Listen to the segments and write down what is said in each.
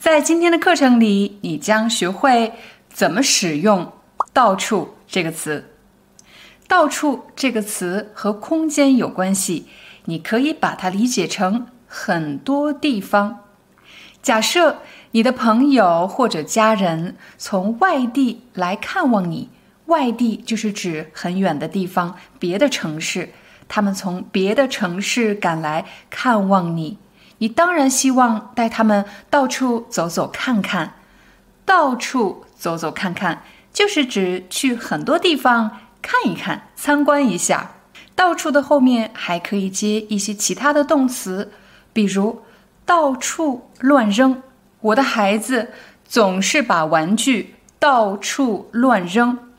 在今天的课程里，你将学会怎么使用“到处”这个词。“到处”这个词和空间有关系，你可以把它理解成很多地方。假设你的朋友或者家人从外地来看望你，外地就是指很远的地方，别的城市，他们从别的城市赶来看望你。你当然希望带他们到处走走看看，到处走走看看，就是指去很多地方看一看、参观一下。到处的后面还可以接一些其他的动词，比如到处乱扔。我的孩子总是把玩具到处乱扔。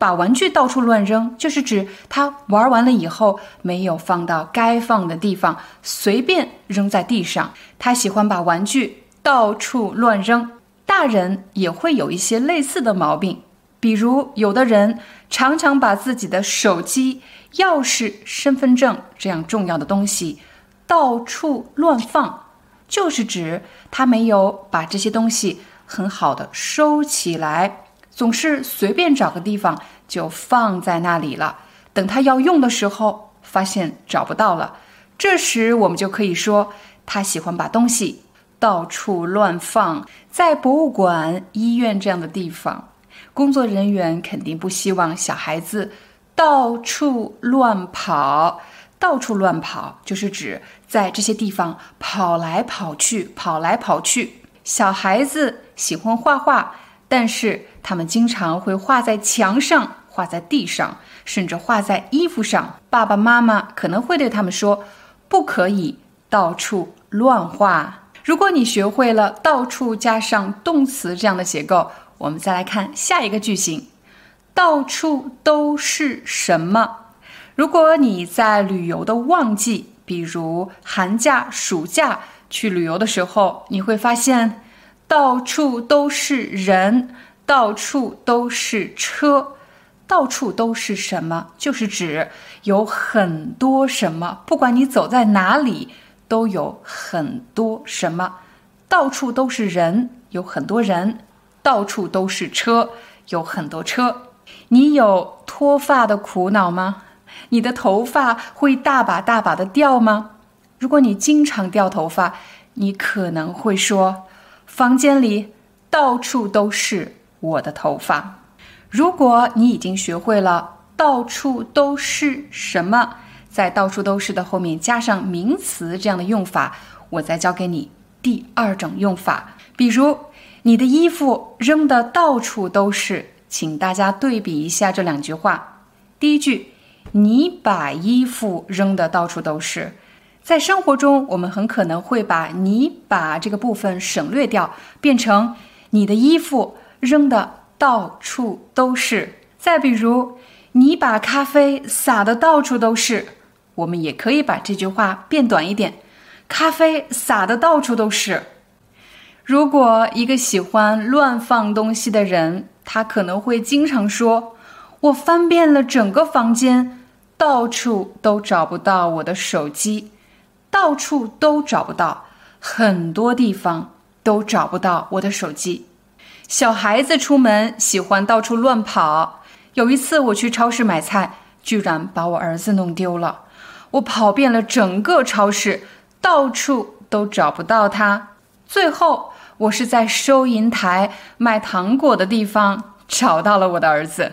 把玩具到处乱扔，就是指他玩完了以后没有放到该放的地方，随便扔在地上。他喜欢把玩具到处乱扔。大人也会有一些类似的毛病，比如有的人常常把自己的手机、钥匙、身份证这样重要的东西到处乱放，就是指他没有把这些东西很好的收起来。总是随便找个地方就放在那里了，等他要用的时候，发现找不到了。这时我们就可以说，他喜欢把东西到处乱放。在博物馆、医院这样的地方，工作人员肯定不希望小孩子到处乱跑。到处乱跑就是指在这些地方跑来跑去，跑来跑去。小孩子喜欢画画。但是他们经常会画在墙上，画在地上，甚至画在衣服上。爸爸妈妈可能会对他们说：“不可以到处乱画。”如果你学会了“到处”加上动词这样的结构，我们再来看下一个句型：“到处都是什么？”如果你在旅游的旺季，比如寒假、暑假去旅游的时候，你会发现。到处都是人，到处都是车，到处都是什么？就是指有很多什么。不管你走在哪里，都有很多什么。到处都是人，有很多人；到处都是车，有很多车。你有脱发的苦恼吗？你的头发会大把大把的掉吗？如果你经常掉头发，你可能会说。房间里到处都是我的头发。如果你已经学会了“到处都是什么”，在“到处都是”的后面加上名词这样的用法，我再教给你第二种用法。比如，你的衣服扔的到处都是，请大家对比一下这两句话。第一句，你把衣服扔的到处都是。在生活中，我们很可能会把你把这个部分省略掉，变成你的衣服扔的到处都是。再比如，你把咖啡洒的到处都是，我们也可以把这句话变短一点，咖啡洒的到处都是。如果一个喜欢乱放东西的人，他可能会经常说：“我翻遍了整个房间，到处都找不到我的手机。”到处都找不到，很多地方都找不到我的手机。小孩子出门喜欢到处乱跑。有一次我去超市买菜，居然把我儿子弄丢了。我跑遍了整个超市，到处都找不到他。最后，我是在收银台卖糖果的地方找到了我的儿子。